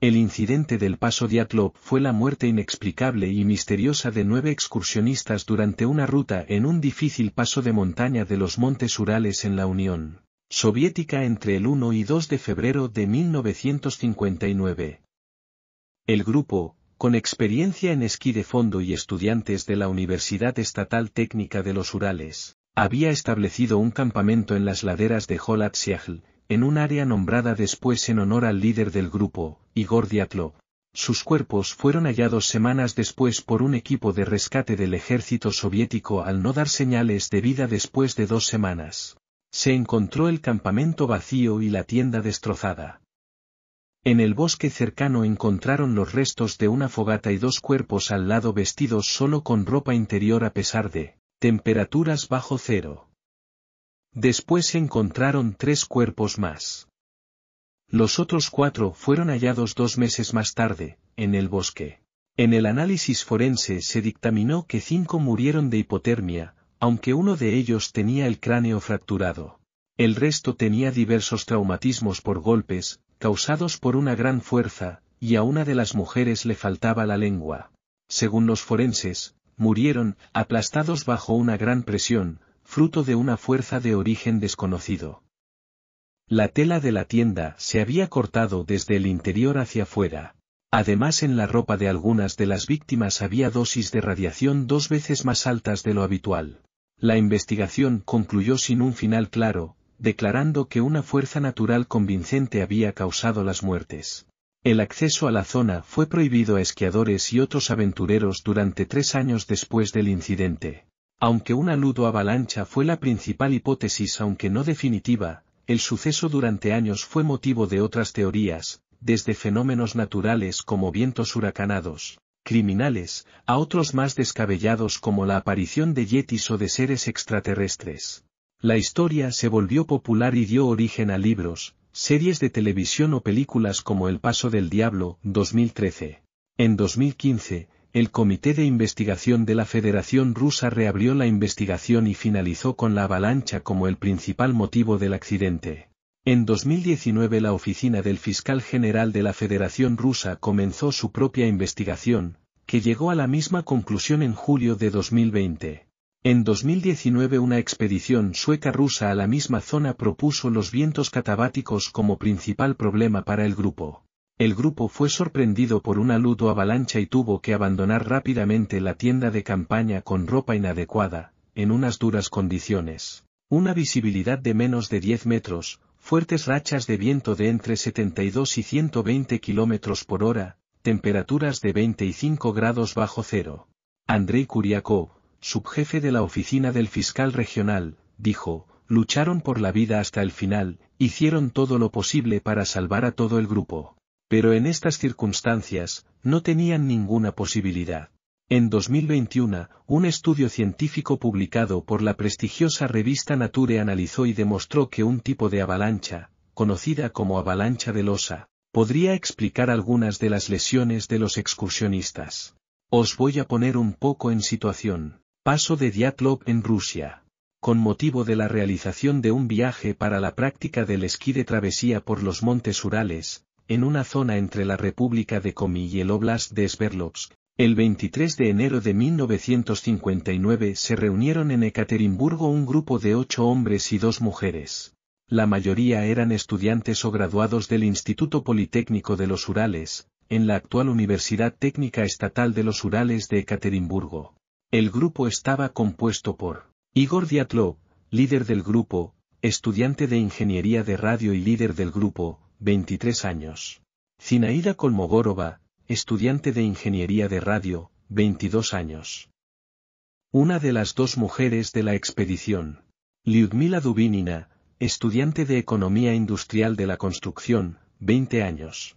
El incidente del paso Diatlov fue la muerte inexplicable y misteriosa de nueve excursionistas durante una ruta en un difícil paso de montaña de los Montes Urales en la Unión Soviética entre el 1 y 2 de febrero de 1959. El grupo, con experiencia en esquí de fondo y estudiantes de la Universidad Estatal Técnica de los Urales, había establecido un campamento en las laderas de Holatsiagl, en un área nombrada después en honor al líder del grupo, Igor Diatlov. Sus cuerpos fueron hallados semanas después por un equipo de rescate del ejército soviético al no dar señales de vida después de dos semanas. Se encontró el campamento vacío y la tienda destrozada. En el bosque cercano encontraron los restos de una fogata y dos cuerpos al lado vestidos solo con ropa interior a pesar de temperaturas bajo cero. Después encontraron tres cuerpos más. Los otros cuatro fueron hallados dos meses más tarde, en el bosque. En el análisis forense se dictaminó que cinco murieron de hipotermia, aunque uno de ellos tenía el cráneo fracturado. El resto tenía diversos traumatismos por golpes, causados por una gran fuerza, y a una de las mujeres le faltaba la lengua. Según los forenses, murieron, aplastados bajo una gran presión, fruto de una fuerza de origen desconocido. La tela de la tienda se había cortado desde el interior hacia afuera. Además en la ropa de algunas de las víctimas había dosis de radiación dos veces más altas de lo habitual. La investigación concluyó sin un final claro, declarando que una fuerza natural convincente había causado las muertes. El acceso a la zona fue prohibido a esquiadores y otros aventureros durante tres años después del incidente. Aunque una ludo avalancha fue la principal hipótesis aunque no definitiva, el suceso durante años fue motivo de otras teorías, desde fenómenos naturales como vientos huracanados, criminales, a otros más descabellados como la aparición de yetis o de seres extraterrestres. La historia se volvió popular y dio origen a libros, series de televisión o películas como El Paso del Diablo, 2013. En 2015, el Comité de Investigación de la Federación Rusa reabrió la investigación y finalizó con la avalancha como el principal motivo del accidente. En 2019 la oficina del fiscal general de la Federación Rusa comenzó su propia investigación, que llegó a la misma conclusión en julio de 2020. En 2019 una expedición sueca rusa a la misma zona propuso los vientos catabáticos como principal problema para el grupo. El grupo fue sorprendido por una ludo avalancha y tuvo que abandonar rápidamente la tienda de campaña con ropa inadecuada, en unas duras condiciones. Una visibilidad de menos de 10 metros, fuertes rachas de viento de entre 72 y 120 kilómetros por hora, temperaturas de 25 grados bajo cero. Andrei Kuriakov, subjefe de la oficina del fiscal regional, dijo, lucharon por la vida hasta el final, hicieron todo lo posible para salvar a todo el grupo. Pero en estas circunstancias, no tenían ninguna posibilidad. En 2021, un estudio científico publicado por la prestigiosa revista Nature analizó y demostró que un tipo de avalancha, conocida como avalancha de losa, podría explicar algunas de las lesiones de los excursionistas. Os voy a poner un poco en situación. Paso de Dyatlov en Rusia. Con motivo de la realización de un viaje para la práctica del esquí de travesía por los montes Urales, en una zona entre la República de Komi y el Oblast de Sverdlovsk, el 23 de enero de 1959 se reunieron en Ekaterimburgo un grupo de ocho hombres y dos mujeres. La mayoría eran estudiantes o graduados del Instituto Politécnico de los Urales, en la actual Universidad Técnica Estatal de los Urales de Ekaterimburgo. El grupo estaba compuesto por Igor Diatlov, líder del grupo, estudiante de Ingeniería de Radio y líder del grupo, 23 años. Zinaida Kolmogorova, estudiante de Ingeniería de Radio, 22 años. Una de las dos mujeres de la expedición. Lyudmila Dubinina, estudiante de Economía Industrial de la Construcción, 20 años.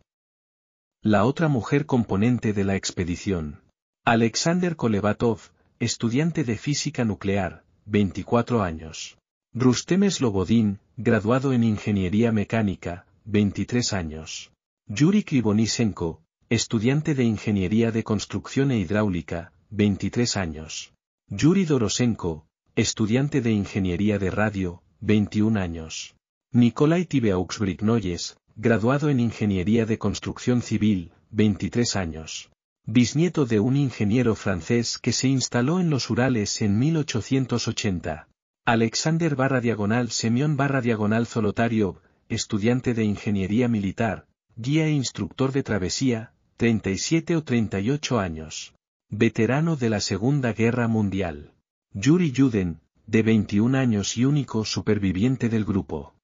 La otra mujer componente de la expedición. Alexander Kolevatov, estudiante de Física Nuclear, 24 años. Rustem Slobodin, graduado en Ingeniería Mecánica, 23 años. Yuri Krivonisenko, estudiante de Ingeniería de Construcción e Hidráulica, 23 años. Yuri Dorosenko, estudiante de Ingeniería de Radio, 21 años. Nikolai Tibeauxbrignoyes, graduado en Ingeniería de Construcción Civil, 23 años. Bisnieto de un ingeniero francés que se instaló en los Urales en 1880. Alexander barra diagonal Semión barra diagonal Zolotario, estudiante de Ingeniería Militar, guía e instructor de travesía, 37 o 38 años. Veterano de la Segunda Guerra Mundial. Yuri Juden, de 21 años y único superviviente del grupo.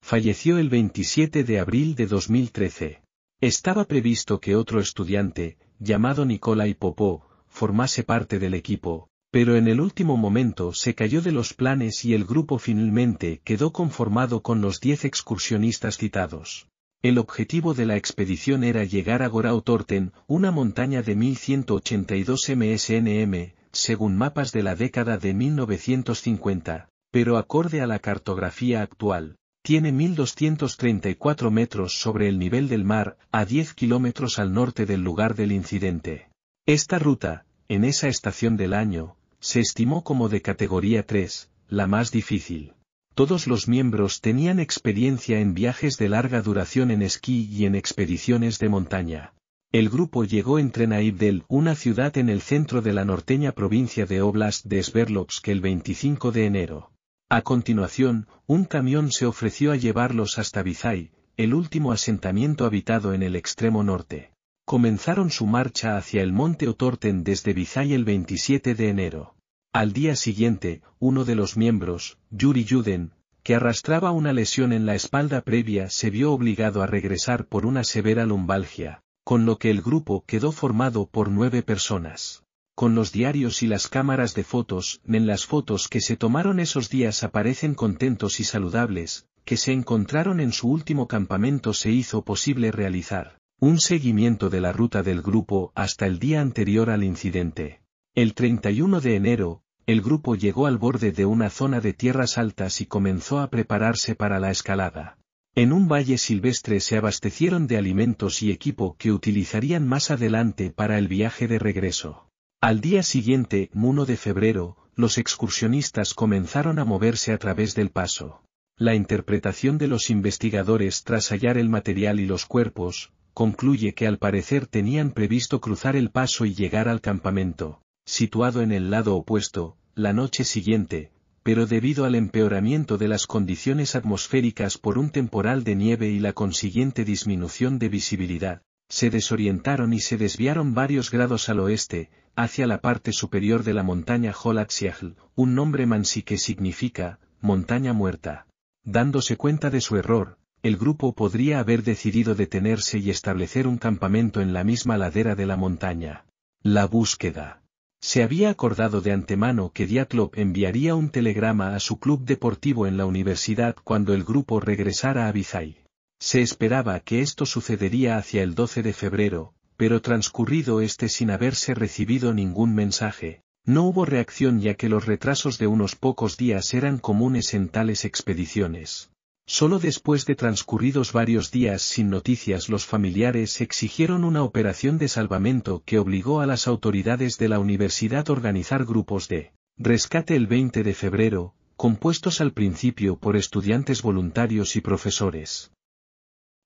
Falleció el 27 de abril de 2013. Estaba previsto que otro estudiante, llamado Nikolai Popó, formase parte del equipo, pero en el último momento se cayó de los planes y el grupo finalmente quedó conformado con los 10 excursionistas citados. El objetivo de la expedición era llegar a Gorautorten, una montaña de 1182 msnm, según mapas de la década de 1950, pero acorde a la cartografía actual, tiene 1234 metros sobre el nivel del mar, a 10 kilómetros al norte del lugar del incidente. Esta ruta, en esa estación del año, se estimó como de categoría 3, la más difícil. Todos los miembros tenían experiencia en viajes de larga duración en esquí y en expediciones de montaña. El grupo llegó en tren a Ibdel, una ciudad en el centro de la norteña provincia de Oblast de Sverdlovsk el 25 de enero. A continuación, un camión se ofreció a llevarlos hasta Vizay, el último asentamiento habitado en el extremo norte. Comenzaron su marcha hacia el monte Otorten desde Vizay el 27 de enero. Al día siguiente, uno de los miembros, Yuri Yuden, que arrastraba una lesión en la espalda previa se vio obligado a regresar por una severa lumbalgia, con lo que el grupo quedó formado por nueve personas. Con los diarios y las cámaras de fotos, en las fotos que se tomaron esos días aparecen contentos y saludables, que se encontraron en su último campamento se hizo posible realizar un seguimiento de la ruta del grupo hasta el día anterior al incidente. El 31 de enero, el grupo llegó al borde de una zona de tierras altas y comenzó a prepararse para la escalada. En un valle silvestre se abastecieron de alimentos y equipo que utilizarían más adelante para el viaje de regreso. Al día siguiente, 1 de febrero, los excursionistas comenzaron a moverse a través del paso. La interpretación de los investigadores tras hallar el material y los cuerpos, concluye que al parecer tenían previsto cruzar el paso y llegar al campamento, situado en el lado opuesto, la noche siguiente, pero debido al empeoramiento de las condiciones atmosféricas por un temporal de nieve y la consiguiente disminución de visibilidad, se desorientaron y se desviaron varios grados al oeste, hacia la parte superior de la montaña Holatsiagl, un nombre mansi que significa, montaña muerta. Dándose cuenta de su error, el grupo podría haber decidido detenerse y establecer un campamento en la misma ladera de la montaña. La búsqueda. Se había acordado de antemano que Diatlov enviaría un telegrama a su club deportivo en la universidad cuando el grupo regresara a Vizay. Se esperaba que esto sucedería hacia el 12 de febrero, pero transcurrido este sin haberse recibido ningún mensaje, no hubo reacción ya que los retrasos de unos pocos días eran comunes en tales expediciones. Solo después de transcurridos varios días sin noticias los familiares exigieron una operación de salvamento que obligó a las autoridades de la universidad a organizar grupos de rescate el 20 de febrero, compuestos al principio por estudiantes voluntarios y profesores.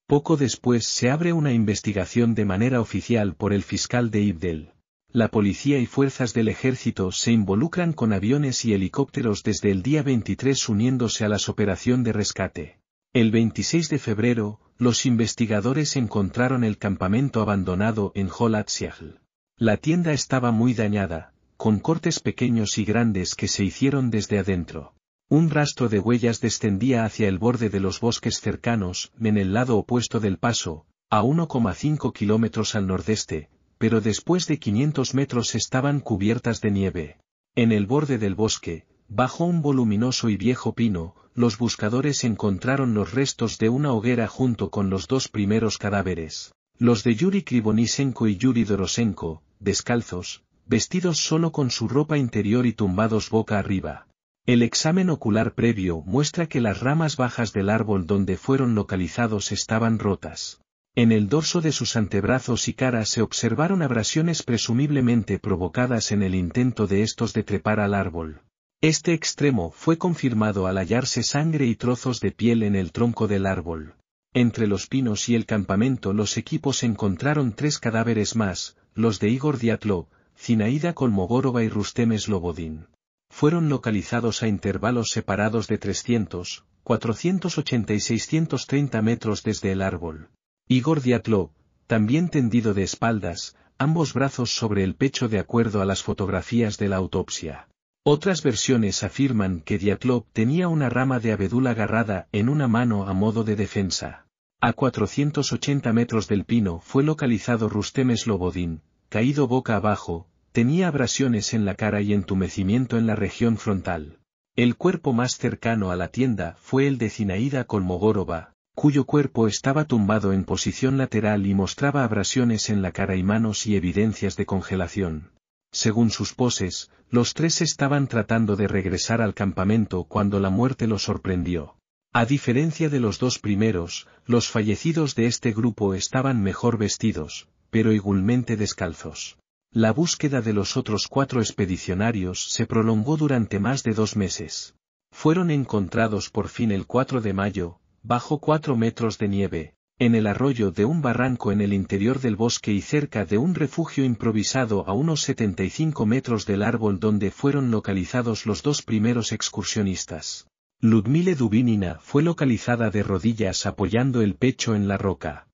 Poco después se abre una investigación de manera oficial por el fiscal de Ibdel. La policía y fuerzas del ejército se involucran con aviones y helicópteros desde el día 23 uniéndose a las operación de rescate. El 26 de febrero, los investigadores encontraron el campamento abandonado en Holatsiagl. La tienda estaba muy dañada, con cortes pequeños y grandes que se hicieron desde adentro. Un rastro de huellas descendía hacia el borde de los bosques cercanos, en el lado opuesto del paso, a 1,5 kilómetros al nordeste, pero después de 500 metros estaban cubiertas de nieve. En el borde del bosque, bajo un voluminoso y viejo pino, los buscadores encontraron los restos de una hoguera junto con los dos primeros cadáveres. Los de Yuri Krivonisenko y Yuri Dorosenko, descalzos, vestidos solo con su ropa interior y tumbados boca arriba. El examen ocular previo muestra que las ramas bajas del árbol donde fueron localizados estaban rotas. En el dorso de sus antebrazos y cara se observaron abrasiones presumiblemente provocadas en el intento de estos de trepar al árbol. Este extremo fue confirmado al hallarse sangre y trozos de piel en el tronco del árbol. Entre los pinos y el campamento los equipos encontraron tres cadáveres más, los de Igor Diatlov, Zinaida Kolmogorova y Rustem Slobodin. Fueron localizados a intervalos separados de 300, 480 y 630 metros desde el árbol. Igor Diatlov, también tendido de espaldas, ambos brazos sobre el pecho de acuerdo a las fotografías de la autopsia. Otras versiones afirman que Diatlov tenía una rama de abedul agarrada en una mano a modo de defensa. A 480 metros del pino fue localizado Rustem Slobodin, caído boca abajo, tenía abrasiones en la cara y entumecimiento en la región frontal. El cuerpo más cercano a la tienda fue el de Zinaida Kolmogorova, cuyo cuerpo estaba tumbado en posición lateral y mostraba abrasiones en la cara y manos y evidencias de congelación. Según sus poses, los tres estaban tratando de regresar al campamento cuando la muerte los sorprendió. A diferencia de los dos primeros, los fallecidos de este grupo estaban mejor vestidos, pero igualmente descalzos. La búsqueda de los otros cuatro expedicionarios se prolongó durante más de dos meses. Fueron encontrados por fin el 4 de mayo, bajo cuatro metros de nieve, en el arroyo de un barranco en el interior del bosque y cerca de un refugio improvisado a unos 75 metros del árbol donde fueron localizados los dos primeros excursionistas. Ludmile Dubinina fue localizada de rodillas apoyando el pecho en la roca.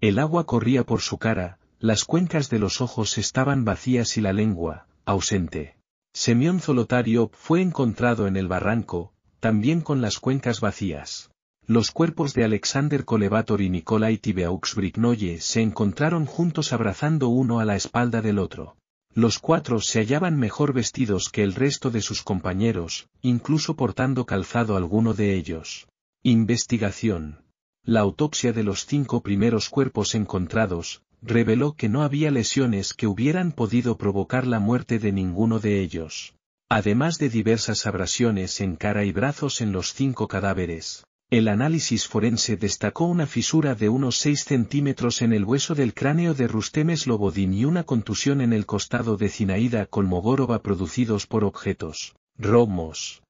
El agua corría por su cara, las cuencas de los ojos estaban vacías y la lengua, ausente. Semyon Zolotario fue encontrado en el barranco, también con las cuencas vacías. Los cuerpos de Alexander Kolevator y Nikolai Tibeaux-Brignoye se encontraron juntos abrazando uno a la espalda del otro. Los cuatro se hallaban mejor vestidos que el resto de sus compañeros, incluso portando calzado alguno de ellos. Investigación. La autopsia de los cinco primeros cuerpos encontrados, reveló que no había lesiones que hubieran podido provocar la muerte de ninguno de ellos. Además de diversas abrasiones en cara y brazos en los cinco cadáveres, el análisis forense destacó una fisura de unos 6 centímetros en el hueso del cráneo de Rustem Slobodin y una contusión en el costado de Zinaida Kolmogorova producidos por objetos, romos.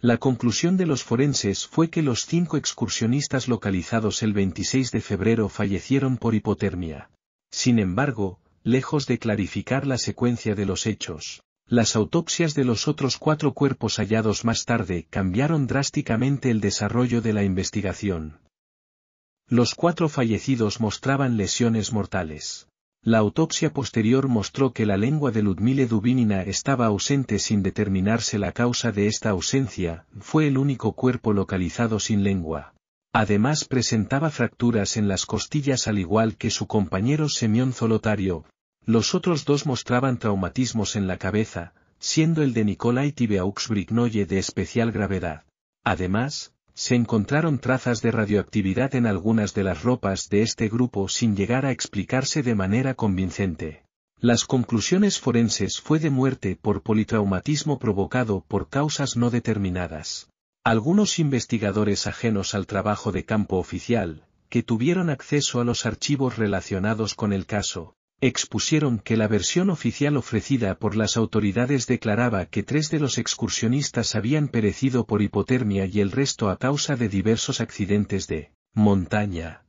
La conclusión de los forenses fue que los cinco excursionistas localizados el 26 de febrero fallecieron por hipotermia. Sin embargo, lejos de clarificar la secuencia de los hechos, las autopsias de los otros cuatro cuerpos hallados más tarde cambiaron drásticamente el desarrollo de la investigación. Los cuatro fallecidos mostraban lesiones mortales. La autopsia posterior mostró que la lengua de Ludmile Dubinina estaba ausente sin determinarse la causa de esta ausencia, fue el único cuerpo localizado sin lengua. Además presentaba fracturas en las costillas al igual que su compañero Semión Zolotario, los otros dos mostraban traumatismos en la cabeza, siendo el de Nikolai Tibeaux-Brignoye de especial gravedad. Además, se encontraron trazas de radioactividad en algunas de las ropas de este grupo sin llegar a explicarse de manera convincente. Las conclusiones forenses fue de muerte por politraumatismo provocado por causas no determinadas. Algunos investigadores ajenos al trabajo de campo oficial, que tuvieron acceso a los archivos relacionados con el caso, expusieron que la versión oficial ofrecida por las autoridades declaraba que tres de los excursionistas habían perecido por hipotermia y el resto a causa de diversos accidentes de montaña.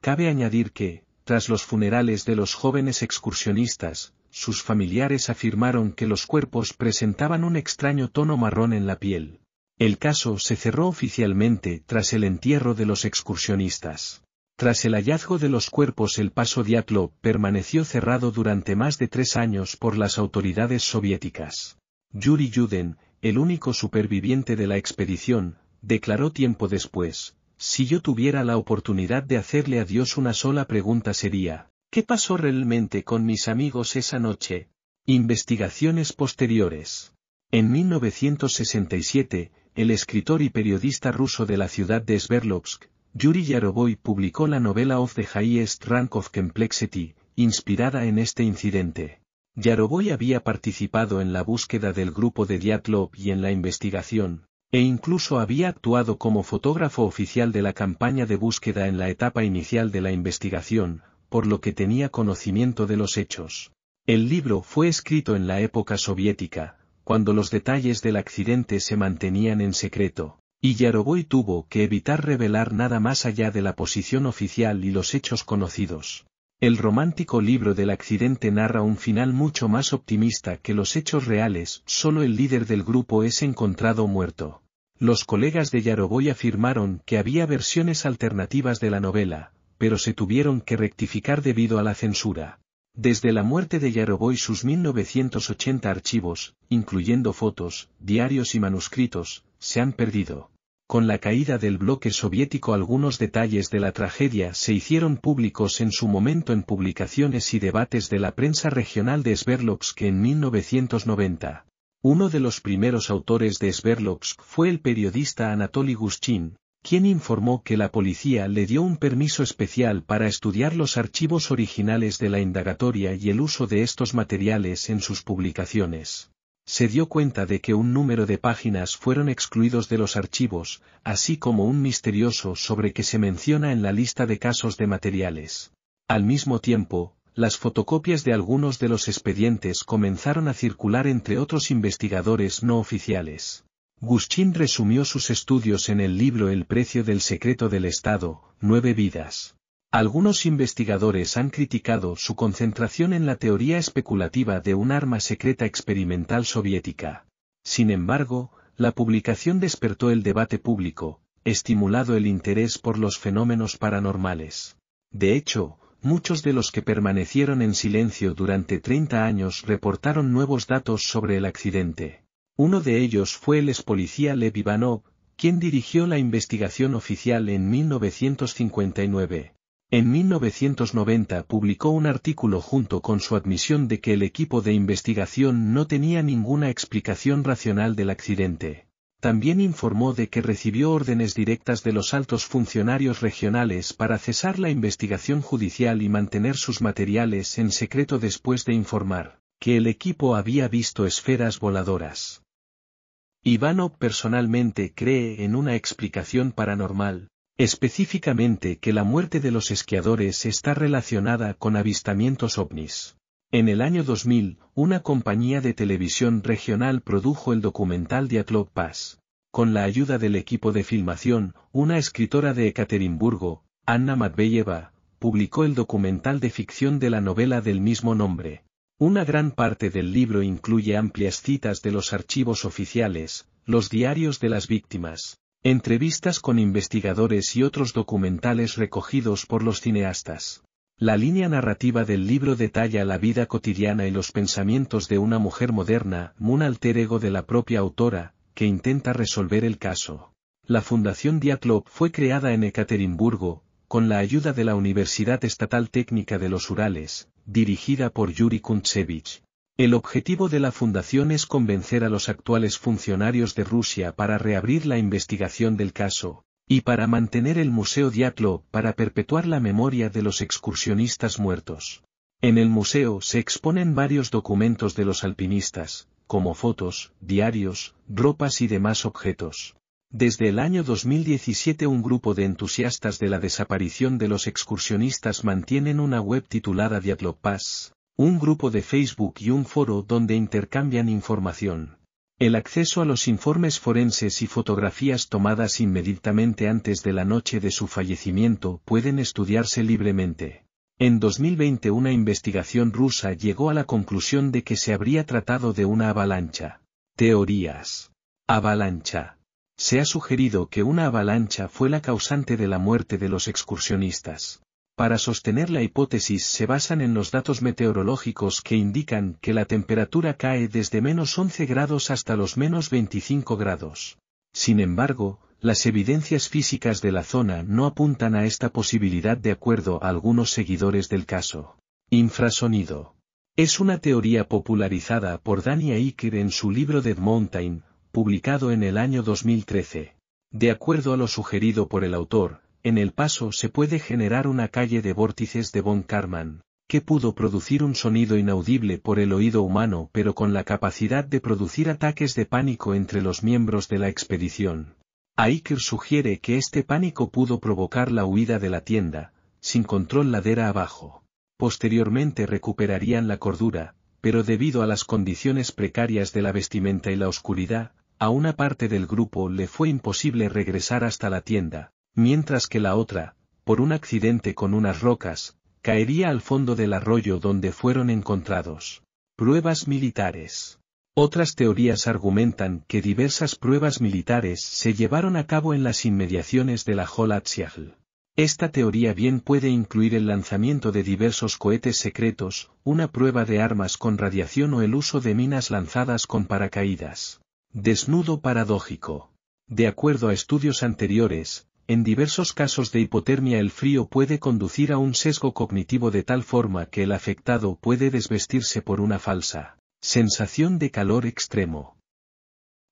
Cabe añadir que, tras los funerales de los jóvenes excursionistas, sus familiares afirmaron que los cuerpos presentaban un extraño tono marrón en la piel. El caso se cerró oficialmente tras el entierro de los excursionistas. Tras el hallazgo de los cuerpos el paso Diatlov permaneció cerrado durante más de tres años por las autoridades soviéticas. Yuri Yuden, el único superviviente de la expedición, declaró tiempo después, si yo tuviera la oportunidad de hacerle a Dios una sola pregunta sería, ¿qué pasó realmente con mis amigos esa noche? Investigaciones posteriores. En 1967, el escritor y periodista ruso de la ciudad de Sverdlovsk, Yuri Yaroboy publicó la novela Of the Highest Rank of Complexity, inspirada en este incidente. Yaroboy había participado en la búsqueda del grupo de Dyatlov y en la investigación, e incluso había actuado como fotógrafo oficial de la campaña de búsqueda en la etapa inicial de la investigación, por lo que tenía conocimiento de los hechos. El libro fue escrito en la época soviética, cuando los detalles del accidente se mantenían en secreto. Y Yaroboy tuvo que evitar revelar nada más allá de la posición oficial y los hechos conocidos. El romántico libro del accidente narra un final mucho más optimista que los hechos reales, solo el líder del grupo es encontrado muerto. Los colegas de Yaroboy afirmaron que había versiones alternativas de la novela, pero se tuvieron que rectificar debido a la censura. Desde la muerte de Yaroboy sus 1980 archivos, incluyendo fotos, diarios y manuscritos, se han perdido. Con la caída del bloque soviético algunos detalles de la tragedia se hicieron públicos en su momento en publicaciones y debates de la prensa regional de Sverdlovsk en 1990. Uno de los primeros autores de Sverdlovsk fue el periodista Anatoly Gushchin, quien informó que la policía le dio un permiso especial para estudiar los archivos originales de la indagatoria y el uso de estos materiales en sus publicaciones se dio cuenta de que un número de páginas fueron excluidos de los archivos, así como un misterioso sobre que se menciona en la lista de casos de materiales. Al mismo tiempo, las fotocopias de algunos de los expedientes comenzaron a circular entre otros investigadores no oficiales. Guschin resumió sus estudios en el libro El precio del secreto del Estado, Nueve vidas. Algunos investigadores han criticado su concentración en la teoría especulativa de un arma secreta experimental soviética. Sin embargo, la publicación despertó el debate público, estimulado el interés por los fenómenos paranormales. De hecho, muchos de los que permanecieron en silencio durante 30 años reportaron nuevos datos sobre el accidente. Uno de ellos fue el expolicía Lev Ivanov, quien dirigió la investigación oficial en 1959. En 1990 publicó un artículo junto con su admisión de que el equipo de investigación no tenía ninguna explicación racional del accidente. También informó de que recibió órdenes directas de los altos funcionarios regionales para cesar la investigación judicial y mantener sus materiales en secreto después de informar que el equipo había visto esferas voladoras. Ivanov personalmente cree en una explicación paranormal, específicamente que la muerte de los esquiadores está relacionada con avistamientos ovnis. En el año 2000, una compañía de televisión regional produjo el documental Diatlov Pass. Con la ayuda del equipo de filmación, una escritora de Ekaterimburgo, Anna Matveyeva, publicó el documental de ficción de la novela del mismo nombre. Una gran parte del libro incluye amplias citas de los archivos oficiales, los diarios de las víctimas, Entrevistas con investigadores y otros documentales recogidos por los cineastas. La línea narrativa del libro detalla la vida cotidiana y los pensamientos de una mujer moderna, un alter ego de la propia autora, que intenta resolver el caso. La Fundación Diatlov fue creada en Ekaterimburgo, con la ayuda de la Universidad Estatal Técnica de los Urales, dirigida por Yuri Kuntsevich. El objetivo de la fundación es convencer a los actuales funcionarios de Rusia para reabrir la investigación del caso, y para mantener el Museo Diatlo para perpetuar la memoria de los excursionistas muertos. En el museo se exponen varios documentos de los alpinistas, como fotos, diarios, ropas y demás objetos. Desde el año 2017 un grupo de entusiastas de la desaparición de los excursionistas mantienen una web titulada Pass, un grupo de Facebook y un foro donde intercambian información. El acceso a los informes forenses y fotografías tomadas inmediatamente antes de la noche de su fallecimiento pueden estudiarse libremente. En 2020 una investigación rusa llegó a la conclusión de que se habría tratado de una avalancha. Teorías. Avalancha. Se ha sugerido que una avalancha fue la causante de la muerte de los excursionistas. Para sostener la hipótesis se basan en los datos meteorológicos que indican que la temperatura cae desde menos 11 grados hasta los menos 25 grados. Sin embargo, las evidencias físicas de la zona no apuntan a esta posibilidad de acuerdo a algunos seguidores del caso. Infrasonido. Es una teoría popularizada por Danny Aiker en su libro Dead Mountain, publicado en el año 2013. De acuerdo a lo sugerido por el autor, en el paso se puede generar una calle de vórtices de von Karman, que pudo producir un sonido inaudible por el oído humano pero con la capacidad de producir ataques de pánico entre los miembros de la expedición. Aiker sugiere que este pánico pudo provocar la huida de la tienda, sin control ladera abajo. Posteriormente recuperarían la cordura, pero debido a las condiciones precarias de la vestimenta y la oscuridad, a una parte del grupo le fue imposible regresar hasta la tienda, mientras que la otra, por un accidente con unas rocas, caería al fondo del arroyo donde fueron encontrados. Pruebas militares. Otras teorías argumentan que diversas pruebas militares se llevaron a cabo en las inmediaciones de la Holatsiagl. Esta teoría bien puede incluir el lanzamiento de diversos cohetes secretos, una prueba de armas con radiación o el uso de minas lanzadas con paracaídas. Desnudo paradójico. De acuerdo a estudios anteriores, en diversos casos de hipotermia el frío puede conducir a un sesgo cognitivo de tal forma que el afectado puede desvestirse por una falsa sensación de calor extremo.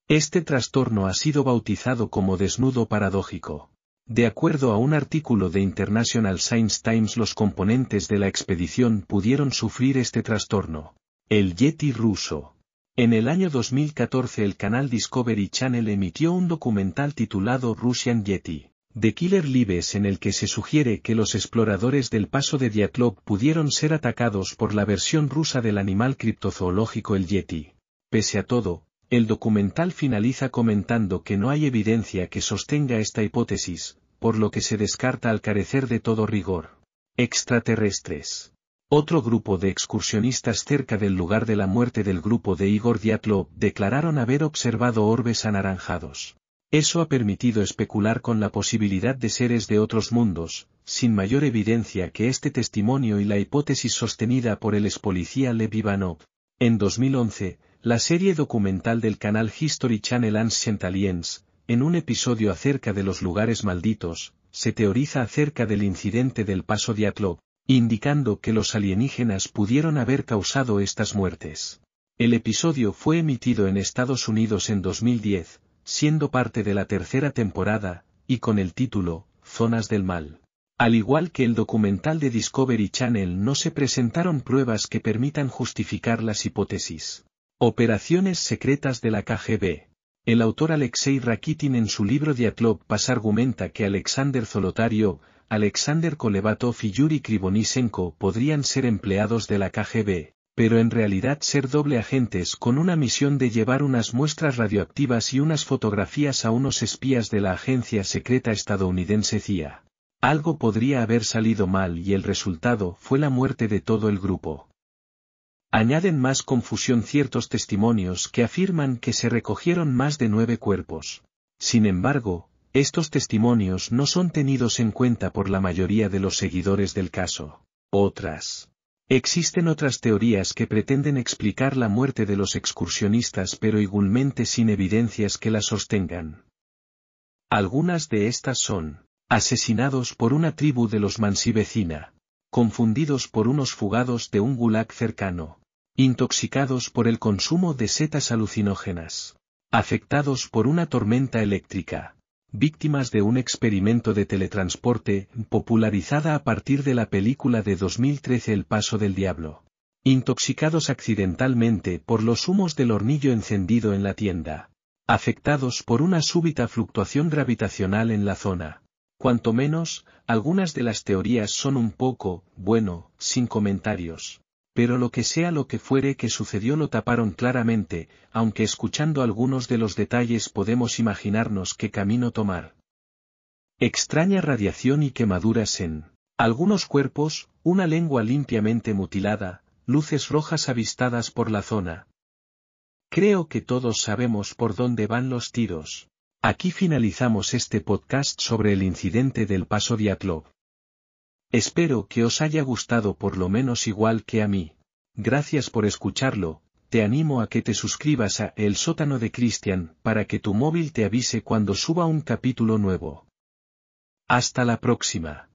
Este trastorno ha sido bautizado como desnudo paradójico. De acuerdo a un artículo de International Science Times los componentes de la expedición pudieron sufrir este trastorno. El Yeti ruso. En el año 2014 el canal Discovery Channel emitió un documental titulado Russian Yeti. The Killer Lives en el que se sugiere que los exploradores del paso de Dyatlov pudieron ser atacados por la versión rusa del animal criptozoológico el Yeti. Pese a todo, el documental finaliza comentando que no hay evidencia que sostenga esta hipótesis, por lo que se descarta al carecer de todo rigor. Extraterrestres. Otro grupo de excursionistas cerca del lugar de la muerte del grupo de Igor Dyatlov declararon haber observado orbes anaranjados. Eso ha permitido especular con la posibilidad de seres de otros mundos, sin mayor evidencia que este testimonio y la hipótesis sostenida por el expolicía Lev Ivanov. En 2011, la serie documental del canal History Channel Ancient Aliens, en un episodio acerca de los lugares malditos, se teoriza acerca del incidente del paso Dyatlov, indicando que los alienígenas pudieron haber causado estas muertes. El episodio fue emitido en Estados Unidos en 2010, siendo parte de la tercera temporada, y con el título, Zonas del Mal. Al igual que el documental de Discovery Channel no se presentaron pruebas que permitan justificar las hipótesis. Operaciones secretas de la KGB. El autor Alexei Rakitin en su libro Diatlov Pas argumenta que Alexander Zolotario, Alexander Kolevatov y Yuri Krivonisenko podrían ser empleados de la KGB, pero en realidad ser doble agentes con una misión de llevar unas muestras radioactivas y unas fotografías a unos espías de la agencia secreta estadounidense CIA. Algo podría haber salido mal y el resultado fue la muerte de todo el grupo. Añaden más confusión ciertos testimonios que afirman que se recogieron más de nueve cuerpos. Sin embargo, estos testimonios no son tenidos en cuenta por la mayoría de los seguidores del caso. Otras Existen otras teorías que pretenden explicar la muerte de los excursionistas pero igualmente sin evidencias que la sostengan. Algunas de estas son, asesinados por una tribu de los Mansi vecina, confundidos por unos fugados de un gulag cercano, intoxicados por el consumo de setas alucinógenas, afectados por una tormenta eléctrica, víctimas de un experimento de teletransporte, popularizada a partir de la película de 2013 El Paso del Diablo. Intoxicados accidentalmente por los humos del hornillo encendido en la tienda. Afectados por una súbita fluctuación gravitacional en la zona. Cuanto menos, algunas de las teorías son un poco, bueno, sin comentarios pero lo que sea lo que fuere que sucedió lo taparon claramente, aunque escuchando algunos de los detalles podemos imaginarnos qué camino tomar. Extraña radiación y quemaduras en algunos cuerpos, una lengua limpiamente mutilada, luces rojas avistadas por la zona. Creo que todos sabemos por dónde van los tiros. Aquí finalizamos este podcast sobre el incidente del paso Diatlov. Espero que os haya gustado por lo menos igual que a mí. Gracias por escucharlo, te animo a que te suscribas a El sótano de Cristian para que tu móvil te avise cuando suba un capítulo nuevo. Hasta la próxima.